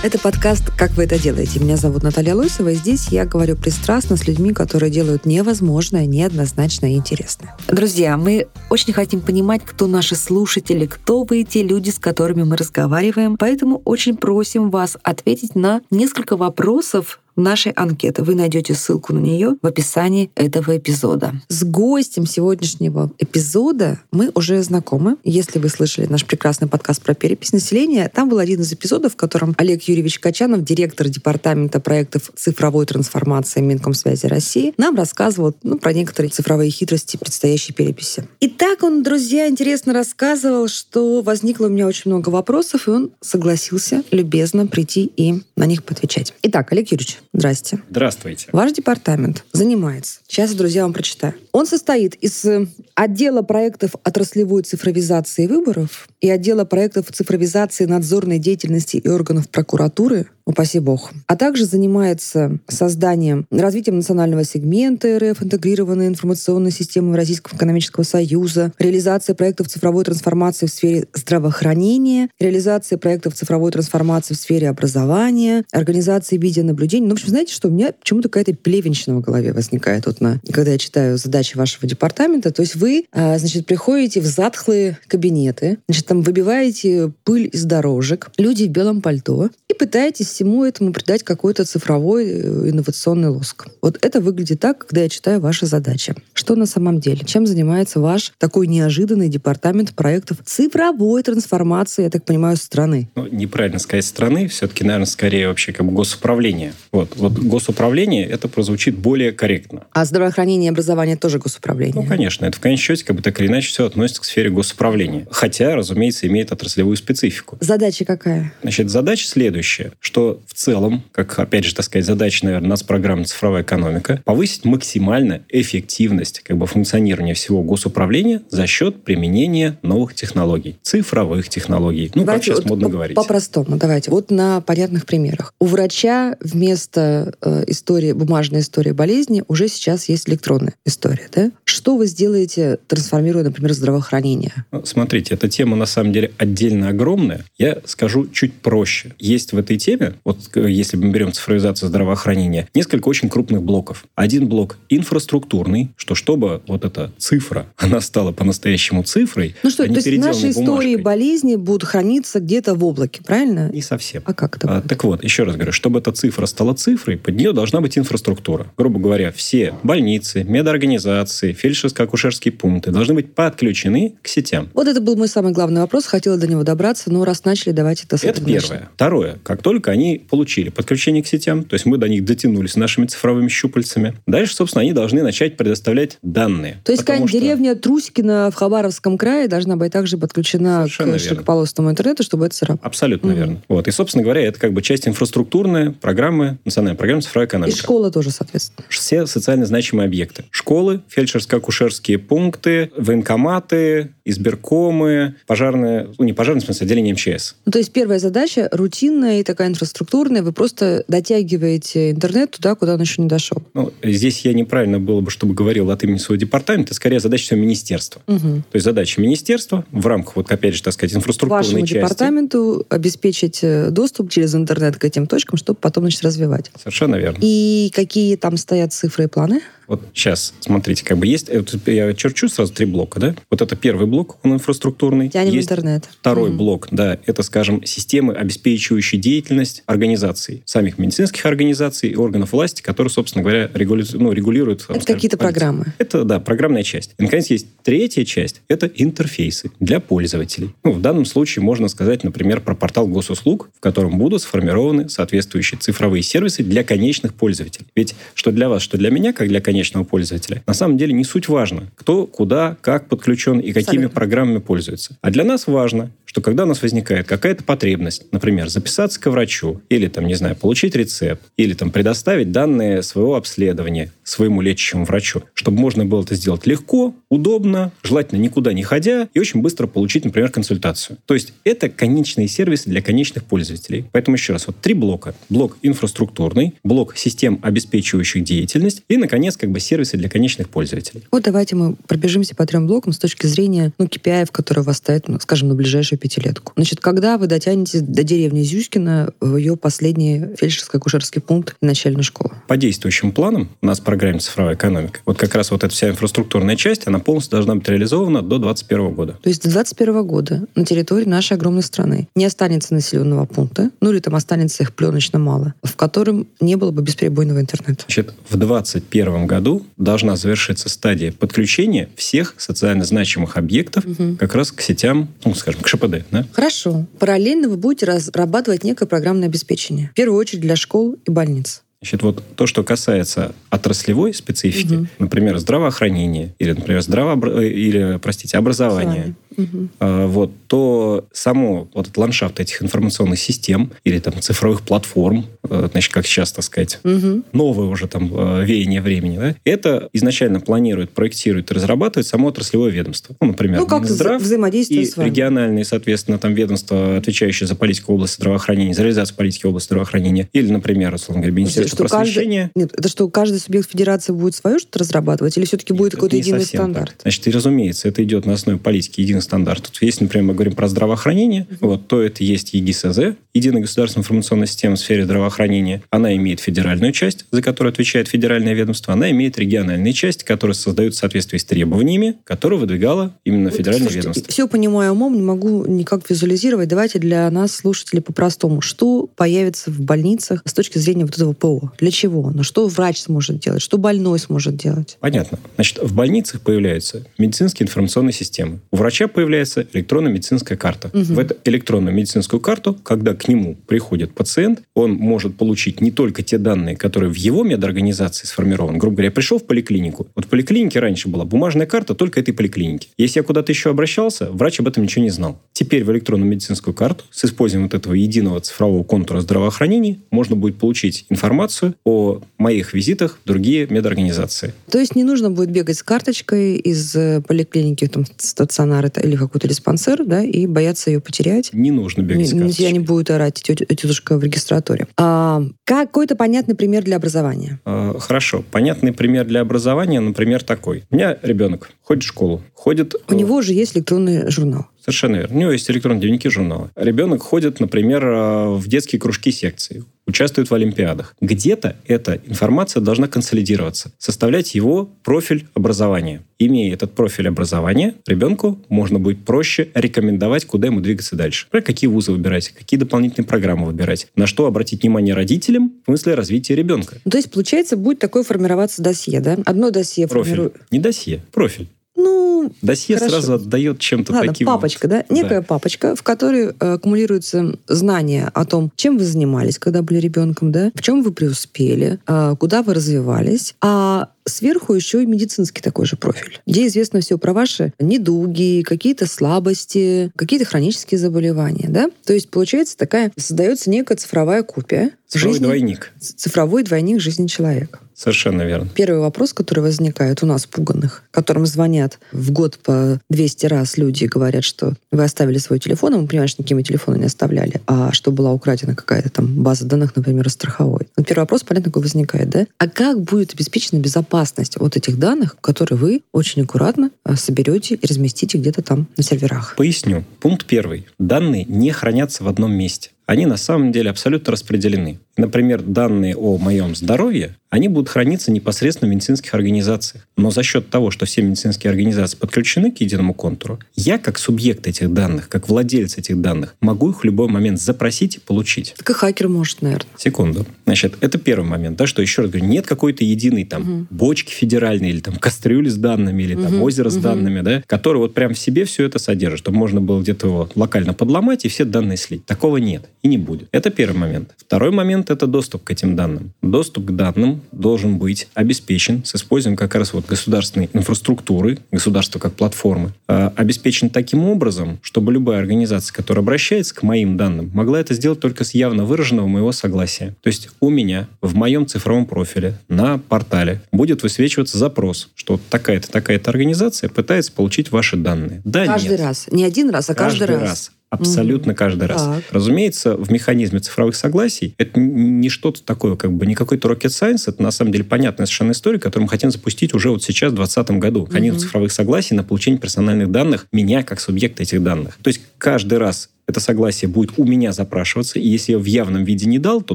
Это подкаст «Как вы это делаете?». Меня зовут Наталья Лойсова, и здесь я говорю пристрастно с людьми, которые делают невозможное, неоднозначное и интересное. Друзья, мы очень хотим понимать, кто наши слушатели, кто вы те люди, с которыми мы разговариваем, поэтому очень просим вас ответить на несколько вопросов нашей анкеты. Вы найдете ссылку на нее в описании этого эпизода. С гостем сегодняшнего эпизода мы уже знакомы. Если вы слышали наш прекрасный подкаст про перепись населения, там был один из эпизодов, в котором Олег Юрьевич Качанов, директор департамента проектов цифровой трансформации Минкомсвязи России, нам рассказывал ну, про некоторые цифровые хитрости предстоящей переписи. И так он, друзья, интересно рассказывал, что возникло у меня очень много вопросов, и он согласился любезно прийти и на них поотвечать. Итак, Олег Юрьевич, здрасте. Здравствуйте. Ваш департамент занимается, сейчас, друзья, вам прочитаю. Он состоит из э, отдела проектов отраслевой цифровизации выборов и отдела проектов цифровизации надзорной деятельности и органов прокуратуры, упаси бог, а также занимается созданием, развитием национального сегмента РФ, интегрированной информационной системы Российского экономического союза, реализацией проектов цифровой трансформации в сфере здравоохранения, реализацией проектов цифровой трансформации в сфере образования, организацией видеонаблюдения. Ну, в общем, знаете, что у меня почему-то какая-то плевенщина в голове возникает, вот на, когда я читаю задачи вашего департамента. То есть вы, а, значит, приходите в затхлые кабинеты, значит, там выбиваете пыль из дорожек, люди в белом пальто, пытаетесь всему этому придать какой-то цифровой э, инновационный лоск. Вот это выглядит так, когда я читаю ваши задачи. Что на самом деле? Чем занимается ваш такой неожиданный департамент проектов цифровой трансформации, я так понимаю, страны? Ну, неправильно сказать страны, все-таки, наверное, скорее вообще как бы госуправление. Вот, вот госуправление, это прозвучит более корректно. А здравоохранение и образование тоже госуправление? Ну, конечно, это в конечном счете как бы так или иначе все относится к сфере госуправления. Хотя, разумеется, имеет отраслевую специфику. Задача какая? Значит, задача следующая, что в целом, как, опять же, так сказать, задача, наверное, нас программы «Цифровая экономика», повысить максимально эффективность как бы функционирования всего госуправления за счет применения новых технологий, цифровых технологий. Ну, как Давайте сейчас вот модно по- говорить. По-простому, давайте. Вот на понятных примерах. У врача вместо э, истории, бумажной истории болезни уже сейчас есть электронная история, да? Что вы сделаете, трансформируя, например, здравоохранение? Ну, Смотрите, эта тема на самом деле отдельно огромная. Я скажу чуть проще. Есть в этой теме, вот э, если мы берем цифровизацию здравоохранения, несколько очень крупных блоков. Один блок инфраструктурный, что чтобы вот эта цифра, она стала по-настоящему цифрой, Ну что, а то есть наши истории болезни будут храниться где-то в облаке, правильно? Не совсем. А как это А, так вот, еще раз говорю, чтобы эта цифра стала цифрой, под нее должна быть инфраструктура. Грубо говоря, все больницы, медорганизации, фельдшерско-акушерские пункты должны быть подключены к сетям. Вот это был мой самый главный вопрос. Хотела до него добраться, но раз начали, давайте это с Это первое. начнем. Второе. Как только они получили подключение к сетям, то есть мы до них дотянулись нашими цифровыми щупальцами, дальше, собственно, они должны начать предоставлять данные. То есть какая-нибудь что- деревня Трусикина в Хабаровском крае должна быть также подключена Совершенно к широкополосному интернету, чтобы это сработало. Абсолютно Мгм. верно. Вот. И, собственно говоря, это как бы часть инфраструктурной программы, национальной программы цифровой И экономики. школа тоже, соответственно. Все социально значимые объекты. Школы, фельдшерско-акушерские пункты, военкоматы, избиркомы, пожарные, ну не пожарные, в смысле, отделение МЧС. Ну, то есть первая задача рутинная и такая инфраструктурная. Вы просто дотягиваете интернет туда, куда он еще не дошел. Ну, здесь я неправильно было бы, чтобы говорил от имени своего департамента, скорее задача всего министерства. Мгм. То есть задача министерства в рамках, вот опять же, так сказать, инфраструктурной Вашему части. департаменту обеспечить э, доступ через интернет к этим точкам, чтобы потом начать развивать. Совершенно верно. И какие там стоят цифры и планы? Вот сейчас, смотрите, как бы есть, э, я черчу сразу три блока, да? Вот это первый блок, он инфраструктурный. Тянем есть интернет. Второй Мгм. блок, да, это, скажем, системы, обеспечивающие деятельность организаций, самих медицинских организаций и органов власти, которые, собственно говоря, регули... ну, регулируют... там, Это скажем, какие-то политику. программы. Это, да, программная часть. И, наконец, есть третья часть. Это интерфейсы для пользователей. Ну, в данном случае можно сказать, например, про портал госуслуг, в котором будут сформированы соответствующие цифровые сервисы для конечных пользователей. Ведь что для вас, что для меня, как для конечных конечного пользователя, на самом деле не суть важно, кто, куда, как подключен и какими Абсолютно. программами пользуется. А для нас важно, что когда у нас возникает какая-то потребность, например, записаться к врачу, или там, не знаю, получить рецепт, или там предоставить данные своего обследования своему лечащему врачу, чтобы можно было это сделать легко, удобно, желательно никуда не ходя, и очень быстро получить, например, консультацию. То есть это конечные сервисы для конечных пользователей. Поэтому еще раз, вот три блока. Блок инфраструктурный, блок систем, обеспечивающих деятельность, и, наконец, как бы сервисы для конечных пользователей. Вот давайте мы пробежимся по трем блокам с точки зрения ну, KPI, которые вас стоят, ну, скажем, на ближайшую пятилетку. Значит, когда вы дотянете до деревни Зюськина в ее последний фельдшерско-акушерский пункт начальной школы? По действующим планам у нас в программе «Цифровая экономика» вот как раз вот эта вся инфраструктурная часть, она полностью должна быть реализована до 2021 года. То есть до 2021 года на территории нашей огромной страны не останется населенного пункта, ну или там останется их пленочно мало, в котором не было бы бесперебойного интернета. Значит, в 2021 году должна завершиться стадия подключения всех социально значимых объектов как раз к сетям, ну, скажем, к ШПД. Да? Хорошо. Параллельно вы будете разрабатывать некое программное обеспечение. В первую очередь для школ и больниц. Значит, вот то, что касается отраслевой специфики, Мгм. например, здравоохранения или, например, здраво... или, простите, образования, Мгм. а, вот, то само вот этот ландшафт этих информационных систем или там цифровых платформ, э, значит, как сейчас, так сказать, Мгм. новое уже там э, веяние времени, да, это изначально планирует, проектирует и разрабатывает само отраслевое ведомство. Ну, например, Ну, как Минздрав взаимодействие и с вами. региональные, соответственно, там ведомства, отвечающие за политику области здравоохранения, за реализацию политики области здравоохранения, или, например, условно говоря, Министерство Что каждый-. Нет, это что, каждый субъект федерации будет свое что-то разрабатывать? Или все-таки будет какой-то единый стандарт? так. Значит, и разумеется, это идет на основе политики единый стандарт. Тут, если, например, мы говорим про здравоохранение, вот, то это есть ЕГИСЗ, Единая государственная информационная система в сфере здравоохранения. Она имеет федеральную часть, за которую отвечает федеральное ведомство. Она имеет региональные части, которые создают в соответствии с требованиями, которые выдвигало именно федеральное ведомство. Все понимаю умом, не могу никак визуализировать. Давайте для нас, слушателей, по-простому. Что появится в больницах с точки зрения вот этого ПО? Для чего? Но что врач сможет делать? Что больной сможет делать? Понятно. Значит, в больницах появляются медицинские информационные системы. У врача появляется электронная медицинская карта. Мгм. В эту электронную медицинскую карту, когда к нему приходит пациент, он может получить не только те данные, которые в его медорганизации сформированы. Грубо говоря, я пришел в поликлинику. Вот в поликлинике раньше была бумажная карта только этой поликлиники. Если я куда-то еще обращался, врач об этом ничего не знал. Теперь в электронную медицинскую карту с использованием вот этого единого цифрового контура здравоохранения можно будет получить информацию о моих визитах в другие медорганизации. То есть не нужно будет бегать с карточкой из э, поликлиники, там, стационар это, или какой-то диспансер, да, и бояться ее потерять. Не нужно бегать с на тебя не карточкой. будет орать тетушка в регистратуре. А, какой-то понятный пример для образования. Э, Хорошо. Понятный пример для образования, например, такой. У меня ребенок ходит в школу, ходит... У э, него же есть электронный журнал. Совершенно верно. У него есть электронные дневники журнала. Ребенок ходит, например, э, в детские кружки секции, участвует в олимпиадах. Где-то эта информация должна консолидироваться, составлять его профиль образования. Имея этот профиль образования, ребенку можно будет проще рекомендовать, куда ему двигаться дальше. Например, какие вузы выбирать, какие дополнительные программы выбирать, на что обратить внимание родителям в смысле развития ребенка. Ну, то есть, получается, будет такое формироваться досье, да? Одно досье Профиль. формирует... Не досье, профиль. Ну, Досье Хорошо. сразу отдает чем-то ладно, таким. папочка, вот. да? Некая папочка, в которой э, аккумулируются знания о том, чем вы занимались, когда были ребенком, да? В чем вы преуспели, э, куда вы развивались. А сверху еще и медицинский такой же профиль, где известно все про ваши недуги, какие-то слабости, какие-то хронические заболевания, да? То есть, получается, такая создается некая цифровая копия Цифровой жизни, двойник. цифровой двойник жизни человека. Совершенно верно. Первый вопрос, который возникает у нас, пуганных, которым звонят в год по 200 раз люди и говорят, что вы оставили свой телефон, а мы понимаем, что никакими телефоны не оставляли, а что была украдена какая-то там база данных, например, страховой. Вот первый вопрос, понятно, какой возникает, да? А как будет обеспечена безопасность вот этих данных, которые вы очень аккуратно а, соберете и разместите где-то там на серверах? Поясню. Пункт первый. Данные не хранятся в одном месте. Они на самом деле абсолютно распределены. Например, данные о моем здоровье, они будут храниться непосредственно в медицинских организациях. Но за счет того, что все медицинские организации подключены к единому контуру, я как субъект этих данных, как владелец этих данных, могу их в любой момент запросить и получить. Так и хакер может, наверное. Секунду. Значит, это первый момент, да, что еще раз говорю, нет какой-то единой там Мгм. бочки федеральной или там кастрюли с данными или там Мгм, озеро с мгм. данными, да, который вот прям в себе все это содержит, чтобы можно было где-то его локально подломать и все данные слить. Такого нет и не будет. Это первый момент. Второй момент Нет, это доступ к этим данным. Доступ к данным должен быть обеспечен с использованием как раз вот государственной инфраструктуры, государства как платформы, э, обеспечен таким образом, чтобы любая организация, которая обращается к моим данным, могла это сделать только с явно выраженного моего согласия. То есть у меня в моем цифровом профиле на портале будет высвечиваться запрос, что такая-то такая-то организация пытается получить ваши данные. Да, каждый нет. раз. Не один раз, а каждый, каждый раз. раз. Абсолютно каждый раз. Так. Разумеется, в механизме цифровых согласий это не что-то такое, как бы не какой-то rocket science, это на самом деле понятная совершенно история, которую мы хотим запустить уже вот сейчас, в 2020 году. Механизм цифровых согласий на получение персональных данных меня как субъекта этих данных. То есть каждый раз это согласие будет у меня запрашиваться, и если я в явном виде не дал, то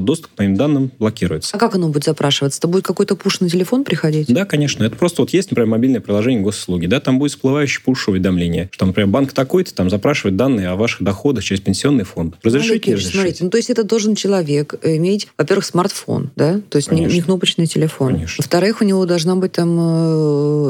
доступ к моим данным блокируется. А как оно будет запрашиваться? Это будет какой-то пуш на телефон приходить? Да, конечно. Это просто вот есть, например, мобильное приложение госуслуги, да, там будет всплывающий пуш-уведомление, что, например, банк такой-то там запрашивает данные о ваших доходах через пенсионный фонд. Разрешите, разрешите? смотрите, ну, то есть это должен человек иметь, во-первых, смартфон, да, то есть не, Конечно. не кнопочный телефон. Конечно. Во-вторых, у него должна быть там,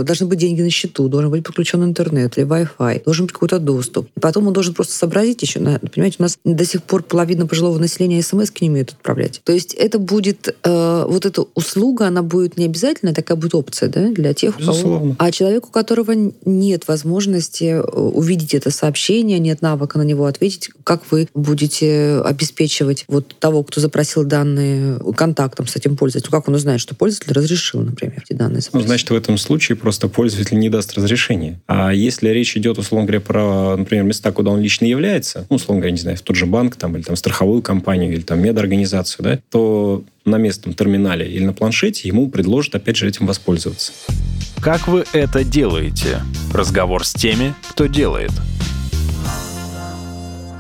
э, должны быть деньги на счету, должен быть подключен интернет или Wi-Fi, должен быть какой-то доступ. И потом он должен просто сообразить еще, на- понимаете, у нас до сих пор половина пожилого населения смс не умеют отправлять. То есть это будет, э, вот эта услуга, она будет не обязательно, такая будет опция, да, для тех, у кого... Безусловно. А человеку, у которого нет возможности э, увидеть это сообщение, нет навыка на него ответить, как вы будете обеспечивать вот того, кто запросил данные контактом с этим пользователем? Как он узнает, что пользователь разрешил, например, эти данные Ну, запросить? значит, в этом случае просто пользователь не даст разрешения. А если речь идет, условно говоря, про, например, места, куда он лично является, ну, условно говоря, не знаю, в тот же банк там, или там страховую компанию, или там медорганизацию, да, то на местном терминале или на планшете ему предложат, опять же, этим воспользоваться. Как вы это делаете? Разговор с теми, кто делает.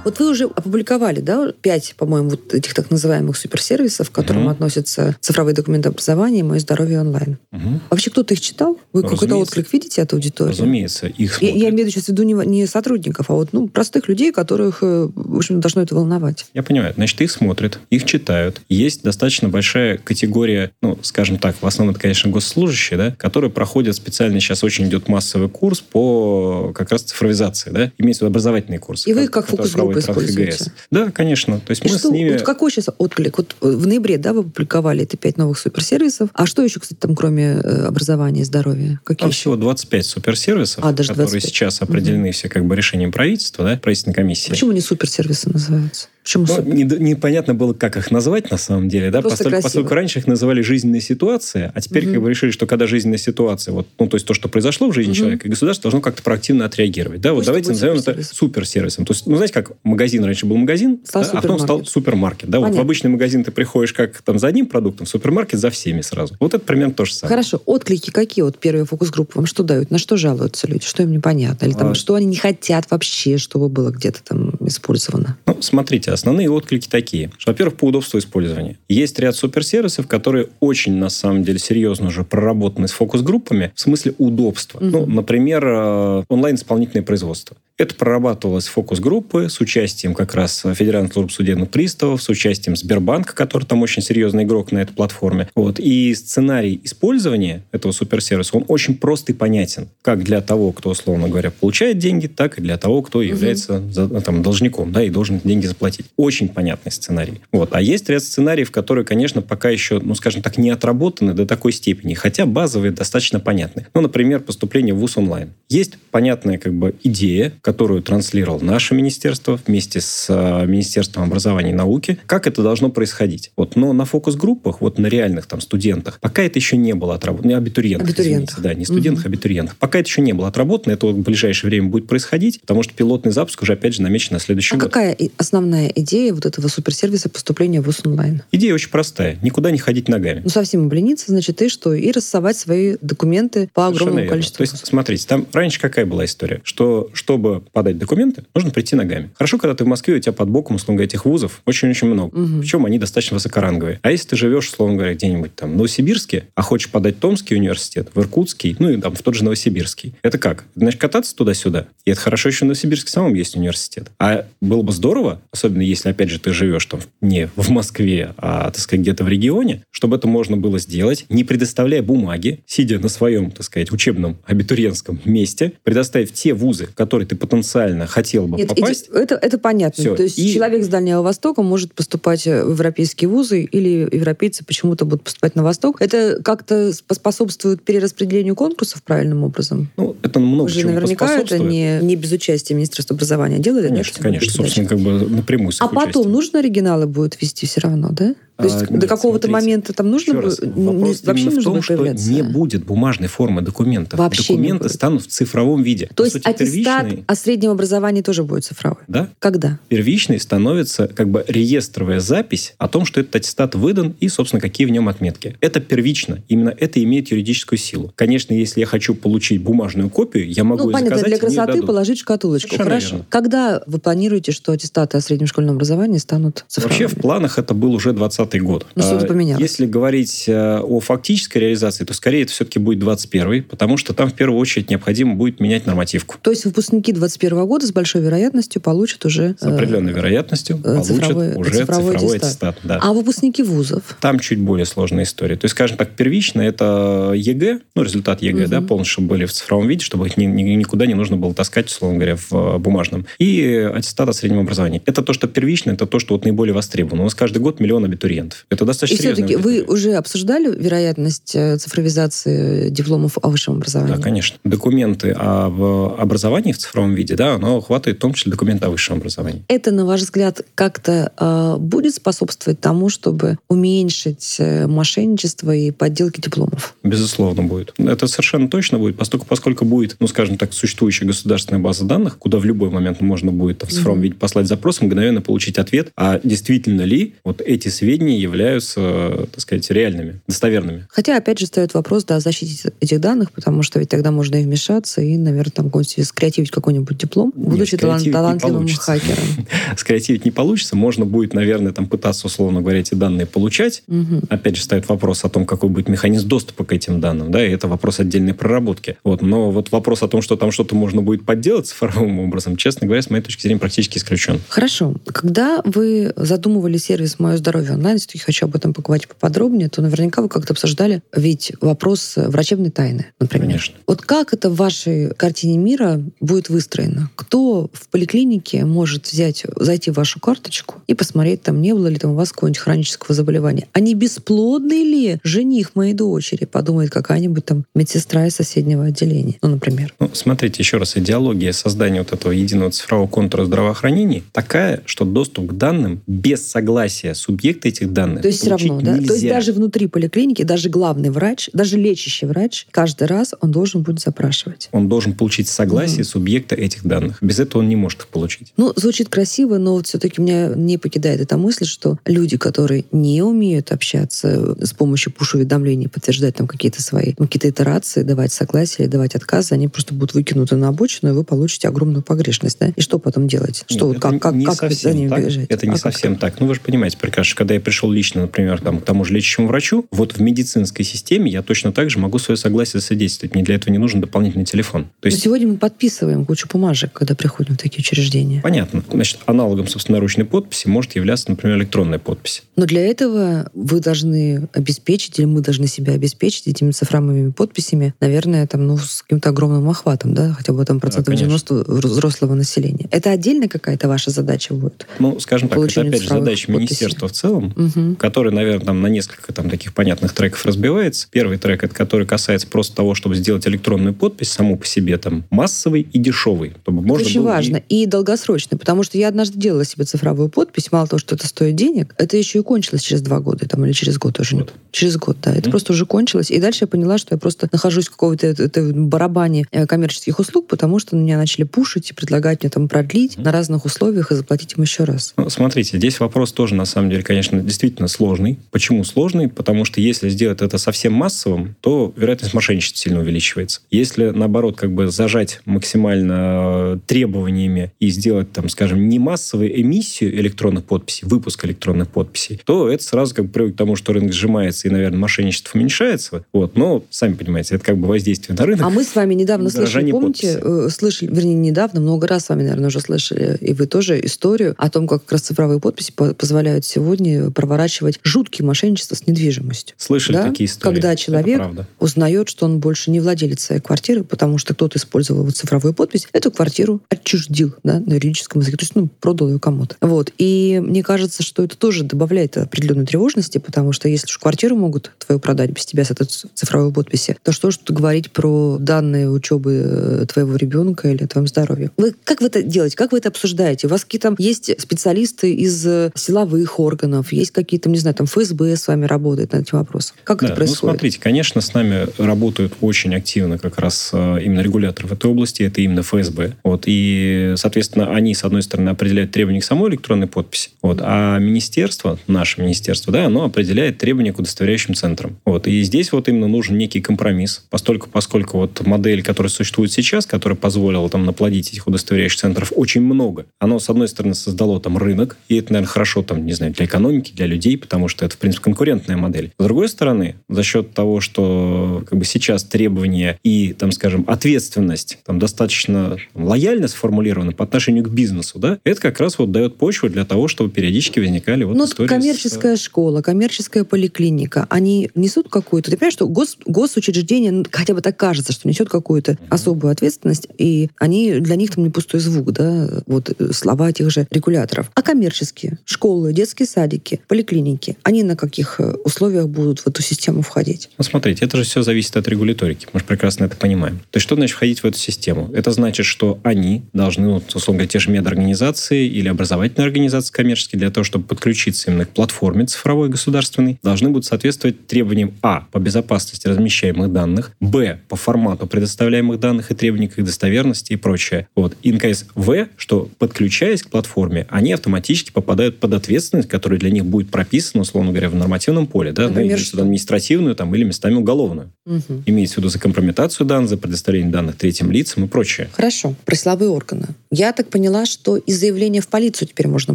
Вот вы уже опубликовали, да, пять, по-моему, вот этих так называемых суперсервисов, к которым Мгм. относятся цифровые документы образования и «Мое здоровье онлайн». Мгм. Вообще кто-то их читал? Вы какой-то Разумеется. отклик видите от аудитории? Разумеется, их Я, смотрят. я имею сейчас в виду не, не сотрудников, а вот ну, простых людей, которых, э, в общем, должно это волновать. Я понимаю. Значит, их смотрят, их читают. Есть достаточно большая категория, ну, скажем так, в основном это, конечно, госслужащие, да, которые проходят специально, сейчас очень идет массовый курс по как раз цифровизации, да, имеется в виду образовательный курс. И вы их как фокус-группу РАНХГС. используете? Да, конечно. То есть И мы что, с ними... вот какой сейчас отклик? Вот э, в ноябре, да, вы опубликовали эти пять новых суперсервисов. А что еще, кстати, там, кроме э, образования и здоровья? Какие Там еще? всего 25 суперсервисов, А, даже которые 25. сейчас определены все как бы решением правительства, да, правительственной комиссии. Почему не суперсервисы называются? Почему Ну, не- непонятно было, как их назвать на самом деле, да, Просто поскольку, поскольку раньше их называли жизненная ситуация, а теперь Мгм. как бы решили, что когда жизненная ситуация, вот, ну, то есть то, что произошло в жизни Мгм. человека, государство должно как-то проактивно отреагировать. Да, вот Пусть давайте это будет назовем это суперсервис. суперсервисом. То есть, ну, знаете, как магазин раньше был магазин, Стал да, а потом стал супермаркет. Да, вот в Понятно. обычный магазин ты приходишь как там за одним продуктом, в супермаркет за всеми сразу. Вот это примерно то же самое. Хорошо, отклики какие? Вот первые фокус-группы вам что дают? На что жалуются люди? Что им непонятно? Или там, А. что они не хотят вообще, чтобы было где-то там использовано? Ну, смотрите, основные отклики такие. Что, во-первых, по удобству использования. Есть ряд суперсервисов, которые очень, на самом деле, серьезно уже проработаны с фокус-группами в смысле удобства. Мгм. Ну, например, э, онлайн-исполнительное производство. Это прорабатывалось фокус-группы с участием как раз Федеральной службы судебных приставов, с участием Сбербанка, который там очень серьезный игрок на этой платформе. Вот. И сценарий использования этого суперсервиса, он очень прост и понятен. Как для того, кто, условно говоря, получает деньги, так и для того, кто является ну, там, должником, да, и должен деньги заплатить. Очень понятный сценарий. Вот. А есть ряд сценариев, которые, конечно, пока еще, ну, скажем так, не отработаны до такой степени, хотя базовые достаточно понятны. Ну, например, поступление в ВУЗ онлайн. Есть понятная как бы идея, которую транслировал наше министерство вместе с э, Министерством образования и науки, как это должно происходить. Вот. Но на фокус-группах, вот на реальных там студентах, пока это еще не было отработано. Не абитуриентах, Абитуриентах. извините, да, не студентах, абитуриентах. Пока это еще не было отработано, это в ближайшее время будет происходить, потому что пилотный запуск уже, опять же, намечен на следующий А год. какая основная идея вот этого суперсервиса поступления в ВУЗ онлайн? Идея очень простая. Никуда не ходить ногами. Ну, совсем облениться, значит, и что? И рассовать свои документы по Совершенно огромному верно. количеству. То есть, смотрите, там раньше какая была история? Что, чтобы подать документы, нужно прийти ногами. Хорошо, когда ты в Москве, у тебя под боком, условно говоря, этих вузов очень-очень много. Мгм. Причем они достаточно высокоранговые. А если ты живешь, условно говоря, где-нибудь там в Новосибирске, а хочешь подать Томский университет, в Иркутский, ну и там в тот же Новосибирский, это как? Значит, кататься туда-сюда. И это хорошо, еще в Новосибирске самом есть университет. А было бы здорово, особенно если, опять же, ты живешь там не в Москве, а, так сказать, где-то в регионе, чтобы это можно было сделать, не предоставляя бумаги, сидя на своем, так сказать, учебном абитуриентском месте, предоставив те вузы, в которые ты потенциально хотел бы Нет, попасть... это, это понятно. Всё. То есть И- человек с Дальнего Востока может поступать в европейские вузы, или европейцы почему-то будут поступать на Восток. Это как-то спо- способствует перераспределению конкурсов правильным образом? Ну, это много Вы же чему наверняка это поспособствует. не, не без участия Министерства образования делали. да, Конечно, конечно. Собственно, как бы напрямую с А потом участием. нужно оригиналы будут вести все равно, да? То есть А, до нет, какого-то смотрите. момента там нужно раз, вопрос вообще нужно в том, что появляться? не будет бумажной формы документов. Вообще Документы станут в цифровом виде. То По есть сути, аттестат первичный- о среднем образовании тоже будет цифровой? Да, Когда? первичный становится как бы реестровая запись о том, что этот аттестат выдан и, собственно, какие в нем отметки. Это первично. Именно это имеет юридическую силу. Конечно, если я хочу получить бумажную копию, я могу ну, понятно, заказать, для красоты положить в шкатулочку. Совершенно Хорошо. верно. Когда вы планируете, что аттестаты о среднем школьном образовании станут цифровыми? Вообще в планах это был уже 20 год. Ну, что-то А, поменялось. Если говорить э, о фактической реализации, то скорее это все-таки будет 21 потому что там в первую очередь необходимо будет менять нормативку. То есть выпускники 2021 года с большой вероятностью получат уже... С определенной вероятностью э, получат цифровой- уже цифровой цифровой, аттестат. аттестат. да. А выпускники вузов? Там чуть более сложная история. То есть, скажем так, первично это ЕГЭ, ну, результат ЕГЭ, Мгм. да, полностью были в цифровом виде, чтобы их ни- ни- никуда не нужно было таскать, условно говоря, в э, бумажном. И аттестат о среднем образовании. Это то, что первично, это то, что вот наиболее востребовано. У нас каждый год миллион абитуриентов. Это достаточно И все-таки вы уже обсуждали вероятность э, цифровизации дипломов о высшем образовании? Да, конечно. Документы об образовании в цифровом виде, да, оно охватывает в том числе документы о высшем образовании. Это, на ваш взгляд, как-то э, будет способствовать тому, чтобы уменьшить э, мошенничество и подделки дипломов? Безусловно, будет. Это совершенно точно будет, поскольку, поскольку будет, ну, скажем так, существующая государственная база данных, куда в любой момент можно будет в цифровом виде послать запрос, мгновенно получить ответ, а действительно ли вот эти сведения являются, э, так сказать, реальными, достоверными. Хотя, опять же, стоит вопрос да, о защите этих данных, потому что ведь тогда можно и вмешаться, и, наверное, там какой-нибудь скреативить какой-нибудь диплом, Нет, будучи талант- скреативить не талантливым хакером. Скреативить не получится, можно будет, наверное, там пытаться, условно говоря, эти данные получать, Мгм. Опять же, стоит вопрос о том, какой будет механизм доступа к этим данным, да, и это вопрос отдельной проработки. Вот, но вот вопрос о том, что там что-то можно будет подделать цифровым образом, честно говоря, с моей точки зрения, практически исключен. Хорошо. Когда вы задумывали сервис «Мое здоровье онлайн», если я хочу об этом поговорить поподробнее, то наверняка вы как-то обсуждали ведь вопрос э, врачебной тайны, например. Конечно. Вот как это в вашей картине мира будет выстроено? Кто в поликлинике может взять, зайти в вашу карточку и посмотреть, там не было ли там у вас какого-нибудь хронического заболевания? А не бесплодный ли жених моей дочери, подумает какая-нибудь там медсестра из соседнего отделения, ну, например. Ну, смотрите, еще раз, идеология создания вот этого единого цифрового контура здравоохранения такая, что доступ к данным без согласия субъекта этих данных То есть все равно, да? нельзя. То есть даже внутри поликлиники, даже главный врач, даже лечащий врач, каждый раз он должен будет запрашивать. Он должен получить согласие Мгм. субъекта этих данных. Без этого он не может их получить. Ну, звучит красиво, но вот все-таки меня не покидает эта мысль, что люди, которые не умеют общаться с помощью пуш-уведомлений, подтверждать там какие-то свои, ну, какие-то итерации, давать согласие или давать отказы, они просто будут выкинуты на обочину, и вы получите огромную погрешность, да? И что потом делать? Что, Нет, как, как, не как за ними так. бежать? Это не А как совсем так. Ну, вы же понимаете прекрасно, что когда я пришел лично, например, там, к тому же лечащему врачу, вот в медицинской системе я точно так же могу свое согласие засвидетельствовать. Мне для этого не нужен дополнительный телефон. То Но есть сегодня мы подписываем кучу бумажек, когда приходим в такие учреждения. Понятно. Значит, аналогом собственноручной подписи может являться, например, электронная подпись. Но для этого вы должны обеспечить, или мы должны себя обеспечить этими цифровыми подписями, наверное, там, ну, с каким-то огромным охватом, да, хотя бы там процентов конечно. 90 взрослого населения. Это отдельно какая-то ваша задача будет? Ну, скажем так, это опять же задача подписей. министерства в целом, Мгм. который, наверное, там на несколько там таких понятных треков разбивается. Первый трек, это который касается просто того, чтобы сделать электронную подпись саму по себе там массовой и дешевой, чтобы Это можно очень было важно. и- И долгосрочно, потому что я однажды делала себе цифровую подпись, мало того, что это стоит денег, это еще и кончилось через два года там, или через год уже. Год. Через год, да. Это Мгм. просто уже кончилось. И дальше я поняла, что я просто нахожусь в какой-то это- это барабане э, коммерческих услуг, потому что меня начали пушить и предлагать мне там продлить на разных условиях и заплатить им еще раз. Ну, смотрите, здесь вопрос тоже, на самом деле, конечно, действительно сложный. Почему сложный? Потому что если сделать это совсем массовым, то вероятность мошенничества сильно увеличивается. Если, наоборот, как бы зажать максимально э, требованиями и сделать, там, скажем, не массовую эмиссию электронных подписей, выпуск электронных подписей, то это сразу как бы приводит к тому, что рынок сжимается цифровизации, наверное, мошенничество уменьшается. Вот, но, сами понимаете, это как бы воздействие на рынок. А мы с вами недавно слышали, помните, подписи. э, слышали, вернее, недавно, много раз с вами, наверное, уже слышали, и вы тоже, историю о том, как как раз цифровые подписи по- позволяют сегодня проворачивать жуткие мошенничества с недвижимостью. Слышали Да? такие истории. Когда человек узнает, что он больше не владелец своей квартиры, потому что кто-то использовал его цифровую подпись, эту квартиру отчуждил да, на юридическом языке, то есть ну, продал ее кому-то. Вот. И мне кажется, что это тоже добавляет определенной тревожности, потому что если уж квартиру могут твою продать без тебя с этой цифровой подписи, то что же тут говорить про данные учебы э, твоего ребенка или о твоем здоровье? Вы как вы это делаете? Как вы это обсуждаете? У вас какие-то есть специалисты из э, силовых органов, есть какие-то, не знаю, там ФСБ с вами работает над этим вопросом? Как Да, это происходит? Ну, смотрите, конечно, с нами работают очень активно как раз э, именно регуляторы в этой области, это именно ФСБ. Вот, и, соответственно, они, с одной стороны, определяют требования к самой электронной подписи, вот, а министерство, наше министерство, да, оно определяет требования к удостоверяющим центрам. Вот, и здесь вот именно нужен некий компромисс, поскольку, поскольку вот модель, которая существует сейчас, которая позволила там наплодить этих удостоверяющих центров очень много, оно, с одной стороны, создало там рынок, и это, наверное, хорошо там, не знаю, для экономики, для людей, потому что это, в принципе, конкурентная модель. С другой стороны, за счет того, что как бы сейчас требования и, там, скажем, ответственность там достаточно лояльно сформулированы по отношению к бизнесу, да, это как раз вот дает почву для того, чтобы периодически возникали вот Ну, истории с- коммерческая школа, коммерческая поликлиника, они несут какую-то... Ты понимаешь, что гос, госучреждение, ну, хотя бы так кажется, что несет какую-то особую ответственность, и они для них там не пустой звук, да, вот э, слова тех же регуляторов. А коммерческие школы, детские садики, поликлиники, они на каких э, условиях будут в эту систему входить? Ну, смотрите, это же все зависит от регуляторики. Мы же прекрасно это понимаем. То есть, что значит входить в эту систему? Это значит, что они должны, вот, условно говоря, те же медорганизации или образовательные организации коммерческие, для того, чтобы подключиться именно к платформе цифровой государственной, должны будут соответствовать требованиям А. по безопасности размещаемых данных, Б. по формату предоставляемых данных и требованиям к их достоверности и прочее. Вот. И, наконец, В. что, подключаясь к платформе, они автоматически попадают под ответственность, которая для них будет прописана, условно говоря, в нормативном поле. Да? Например, имеется в виду что? административную там, или местами уголовную. Мгм. Имеется в виду за компрометацию данных, за предоставление данных третьим лицам и прочее. Хорошо, про силовые органы. Я так поняла, что и заявление в полицию теперь можно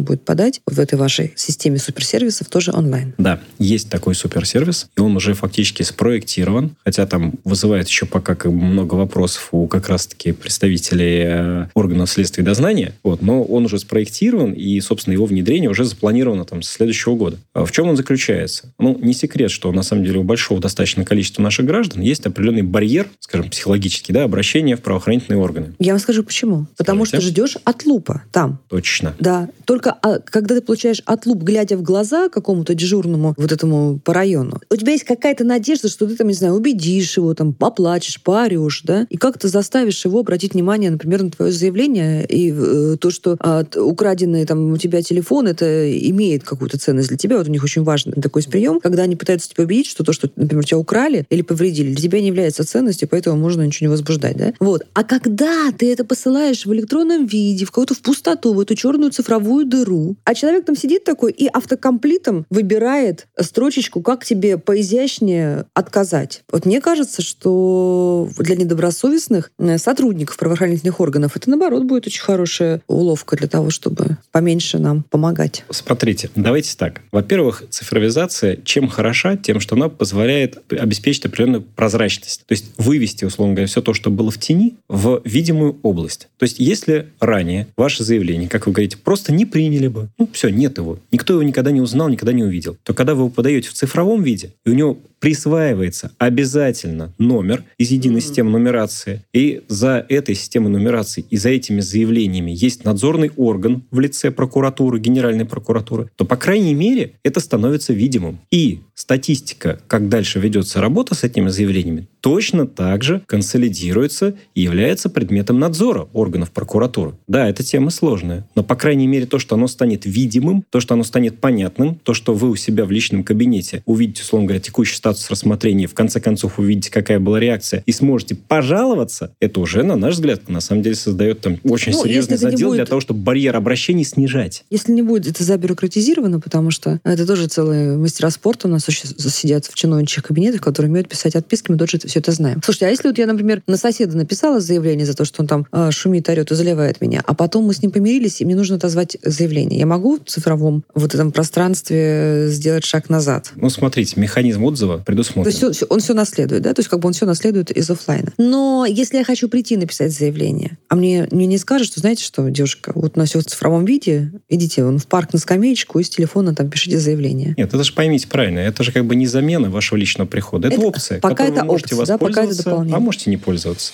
будет подать в этой вашей системе суперсервисов тоже онлайн. Да, есть такой суперсервис, и он уже фактически спроектирован, хотя там вызывает еще пока как бы много вопросов у как раз-таки представителей э, органов следствия и дознания, вот, но он уже спроектирован, и, собственно, его внедрение уже запланировано там с следующего года. А в чем он заключается? Ну, не секрет, что на самом деле у большого достаточно количества наших граждан есть определенный барьер, скажем, психологический, да, обращения в правоохранительные органы. Я вам скажу почему. Потому что Скажите. ждешь отлупа там. Точно. Да, только а, когда ты получаешь отлуп, глядя в глаза какому-то дежурному вот этому по району, у тебя есть какая-то надежда, что ты там, не знаю, убедишь его, там, поплачешь, поорешь, да, и как-то заставишь его обратить внимание, например, на твое заявление и э, то, что а, т- украденный там у тебя телефон, это имеет какую-то ценность для тебя. Вот у них очень важный такой прием, когда они пытаются тебя убедить, что то, что, например, тебя украли или повредили, для тебя не является ценностью, поэтому можно ничего не возбуждать, да? Вот. А когда ты это посылаешь в электронном виде, в какую-то в пустоту, в эту черную цифровую дыру, а человек там сидит такой и автокомплитом выбирает строчечку, как тебе поизящнее отказать. Вот мне кажется, что для недобросовестных э, сотрудников правоохранительных органов это, наоборот, будет очень хорошая уловка для того, чтобы поменьше нам помогать. Смотрите, давайте так. Во-первых, цифровизация чем хороша? Тем, что она позволяет обеспечить определенную прозрачность. То есть вывести, условно говоря, все то, что было в тени, в видимую область. То есть если ранее ваше заявление, как вы говорите, просто не приняли бы, ну все, нет его, никто его никогда не узнал, никогда не увидел, то когда вы его подаете в цифровом виде, и у него присваивается обязательно номер из единой системы нумерации, и за этой системой нумерации и за этими заявлениями есть надзорный орган в лице прокуратуры, Генеральной прокуратуры, то, по крайней мере, это становится видимым. И статистика, как дальше ведется работа с этими заявлениями, точно так же консолидируется и является предметом надзора органов прокуратуры. Да, эта тема сложная, но, по крайней мере, то, что оно станет видимым, то, что оно станет понятным, то, что вы у себя в личном кабинете увидите, условно говоря, текущий статус статус рассмотрения, в конце концов увидите, какая была реакция, и сможете пожаловаться, это уже, на наш взгляд, на самом деле создает там очень Ну, серьезный задел будет- для того, чтобы барьер обращений снижать. Если не будет это забюрократизировано, потому что это тоже целые мастера спорта у нас сидят в чиновничьих кабинетах, которые умеют писать отписки, мы тоже все это знаем. Слушайте, а если вот я, например, на соседа написала заявление за то, что он там э, шумит, орет и заливает меня, а потом мы с ним помирились, и мне нужно отозвать заявление, я могу в цифровом вот этом пространстве сделать шаг назад? Ну, смотрите, механизм отзыва То предусмотрен. есть всё- всё- он все наследует, да? То есть как бы он все наследует из оффлайна. Но если я хочу прийти написать заявление, а мне, мне не скажут, что, знаете что, девушка, вот у нас все в цифровом виде, идите вон в парк на скамеечку и с телефона там пишите заявление. Нет, это же поймите правильно, это же как бы не замена вашего личного прихода. Это, Это- опция, пока которой это вы можете опция, да, пока это дополнение. а можете не пользоваться.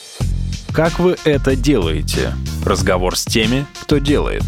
Как вы это делаете? Разговор с теми, кто делает.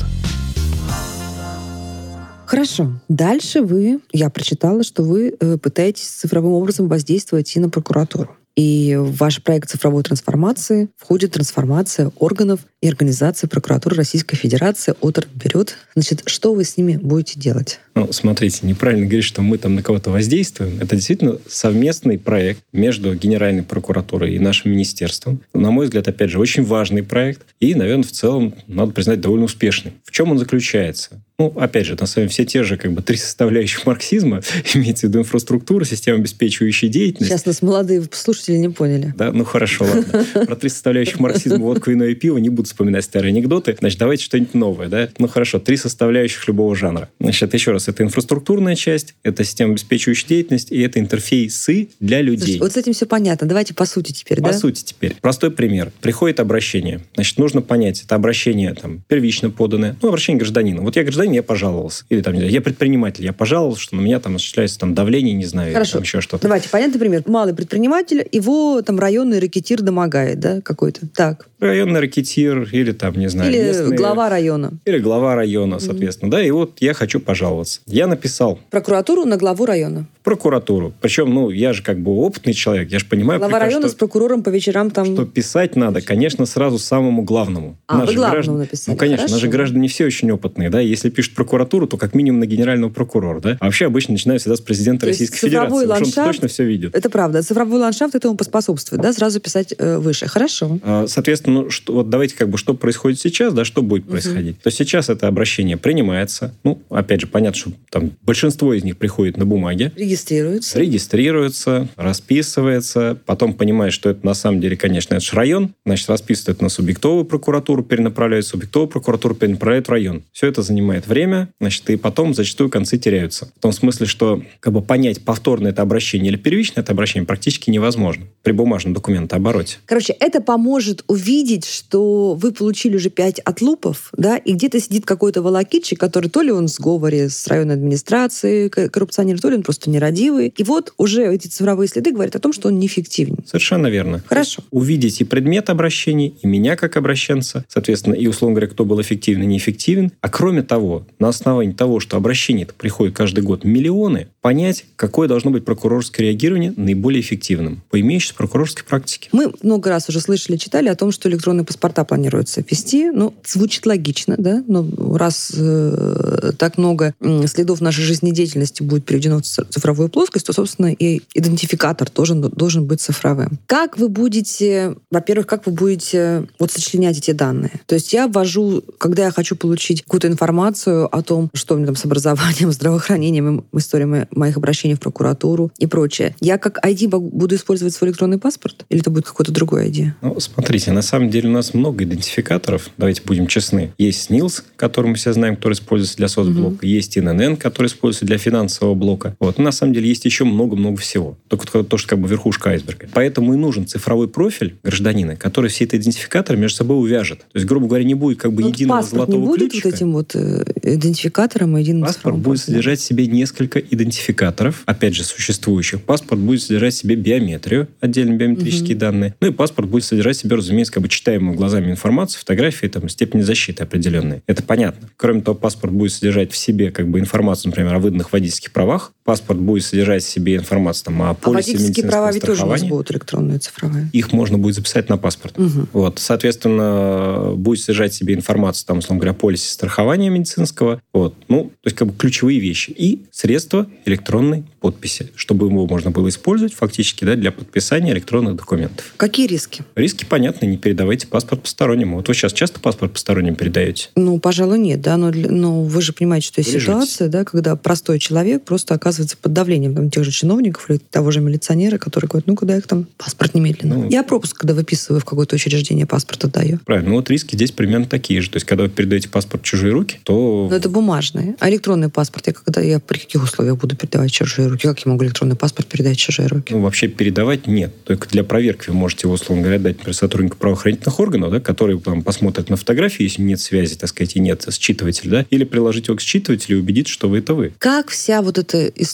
Хорошо. Дальше вы, я прочитала, что вы э, пытаетесь цифровым образом воздействовать и на прокуратуру. И в ваш проект цифровой трансформации входит трансформация органов и организации прокуратуры Российской Федерации отрасль вперед. Значит, что вы с ними будете делать? Ну, смотрите, неправильно говорить, что мы там на кого-то воздействуем. Это действительно совместный проект между Генеральной прокуратурой и нашим министерством. На мой взгляд, опять же, очень важный проект. И, наверное, в целом, надо признать, довольно успешный. В чем он заключается? Ну, опять же, на самом деле, все те же как бы три составляющих марксизма, имеется в виду инфраструктура, система обеспечивающая деятельность. Сейчас нас молодые слушатели не поняли. Да, ну хорошо, ладно. Про три составляющих марксизма, водку, вино и пиво не буду вспоминать старые анекдоты. Значит, давайте что-нибудь новое, да? Ну хорошо, три составляющих любого жанра. Значит, еще раз, это инфраструктурная часть, это система обеспечивающая деятельность, и это интерфейсы для людей. Слушайте, вот с этим все понятно. Давайте по сути теперь, По да? сути теперь. Простой пример. Приходит обращение. Значит, нужно понять, это обращение там первично поданное. Ну, обращение гражданина. Вот я гражданин, я пожаловался. Или там, я предприниматель, я пожаловался, что на меня там осуществляется там давление, не знаю, или Хорошо. там еще что-то. Давайте, понятный пример. Малый предприниматель, его там районный ракетир домогает, да, какой-то. Так. Районный ракетир или там, не знаю, Или местные- глава района. Или глава района, соответственно. Да, и вот я хочу пожаловаться. Я написал Прокуратуру на главу района. прокуратуру. Причем, ну, я же как бы опытный человек, я же понимаю, Глава прекрасно, района что, с прокурором по вечерам там... что писать надо, конечно, сразу самому главному. А, вы Наши главному граждане- написали, Ну, конечно, хорошо. наши граждане все очень опытные, да. Если пишут прокуратуру, то как минимум на генерального прокурора, да. А вообще обычно начинают всегда с президента То Российской Федерации. потому что он ландшафт- точно все видит. Это правда. Цифровой ландшафт этому поспособствует, да, сразу писать э, выше. Хорошо. А, Соответственно, ну, что, вот давайте как бы, что происходит сейчас, да, что будет происходить. То сейчас это обращение принимается. Ну, опять же, понятно, что там большинство из них приходит на бумаге. Регистрируется. регистрируется, расписывается, потом понимает, что это на самом деле, конечно, это же район, значит, расписывает это на субъектовую прокуратуру, перенаправляет субъектовую прокуратуру, перенаправляет в район. Все это занимает время, значит, и потом зачастую концы теряются. В том смысле, что как бы понять, повторное это обращение или первичное это обращение практически невозможно при бумажном документообороте. Короче, это поможет увидеть, что вы получили уже пять отлупов, да, и где-то сидит какой-то волокитчик, который то ли он в сговоре с районной администрацией, коррупционер, то ли он просто нерадивый. И вот уже эти цифровые следы говорят о том, что он неэффективен. Совершенно верно. Хорошо. увидеть и предмет обращений, и меня как обращенца, соответственно, и, условно говоря, кто был эффективен и неэффективен. А кроме того, на основании того, что обращений приходит каждый год миллионы, понять, какое должно быть прокурорское реагирование наиболее эффективным по имеющейся прокурорской практике. Мы много раз уже слышали, читали о том, что электронные паспорта планируется ввести. Ну, звучит логично, да? Но раз э, так много следов нашей жизнедеятельности будет переведено в ци- цифровую плоскость, то, собственно, и идентификатор тоже должен быть цифровым. Как вы будете, во-первых, как вы будете вот сочленять эти данные? То есть я ввожу, когда я хочу получить какую-то информацию о том, что у меня там с образованием, здравоохранением, история мо- моих обращений в прокуратуру и прочее. Я как ID бу- буду использовать свой электронный паспорт? Или это будет какой-то другой ID? Ну, смотрите, на самом деле у нас много идентификаторов, давайте будем честны. Есть СНИЛС, который мы все знаем, который используется для соцблока, есть ИНН, который используется для финансового блока. Вот. На самом деле есть еще много-много всего. Только то, то, что как бы верхушка айсберга. Поэтому и нужен цифровой профиль гражданина, который все эти идентификаторы между собой увяжет. То есть, грубо говоря, не будет как бы Ну, единого паспорт не золотого будет ключика. вот этим вот э, идентификатором и единым Паспорт будет паспортом? содержать в себе несколько идентификаторов, опять же, существующих. Паспорт будет содержать в себе биометрию, отдельные биометрические данные. Ну и паспорт будет содержать в себе, разумеется, как бы читаемую глазами информацию, фотографии, там, степени защиты определенные. Это понятно. Кроме того, паспорт будет содержать в себе как бы информацию, например, о выданных водительских правах паспорт будет содержать в себе информацию там, о А полисе водительские права ведь тоже у нас будут электронные, цифровые. Их можно будет записать на паспорт. Мгм. Вот, соответственно, будет содержать в себе информацию, там, условно говоря, о полисе страхования медицинского. Вот. Ну, то есть, как бы ключевые вещи. И средства электронной подписи, чтобы его можно было использовать фактически да, для подписания электронных документов. Какие риски? Риски понятны, не передавайте паспорт постороннему. Вот вы сейчас часто паспорт посторонним передаете? Ну, пожалуй, нет, да, но, но вы же понимаете, что есть ситуация, да, когда простой человек просто оказывается под давлением там, тех же чиновников или того же милиционера, который говорит, ну, куда их там паспорт немедленно. Ну. Я пропуск, когда выписываю в какое-то учреждение, паспорт отдаю. Правильно. Ну, вот риски здесь примерно такие же. То есть, когда вы передаете паспорт в чужие руки, то... Но это бумажный. А электронный паспорт, я когда я при каких условиях буду передавать в чужие руки? Как я могу электронный паспорт передать в чужие руки? Ну, вообще передавать нет. Только для проверки вы можете его, условно говоря, дать, например, сотруднику правоохранительных органов, да, который там, посмотрит на фотографии, если нет связи, так сказать, и нет считывателя, да, или приложить его к считывателю и убедиться, что вы это вы. Как вся вот эта история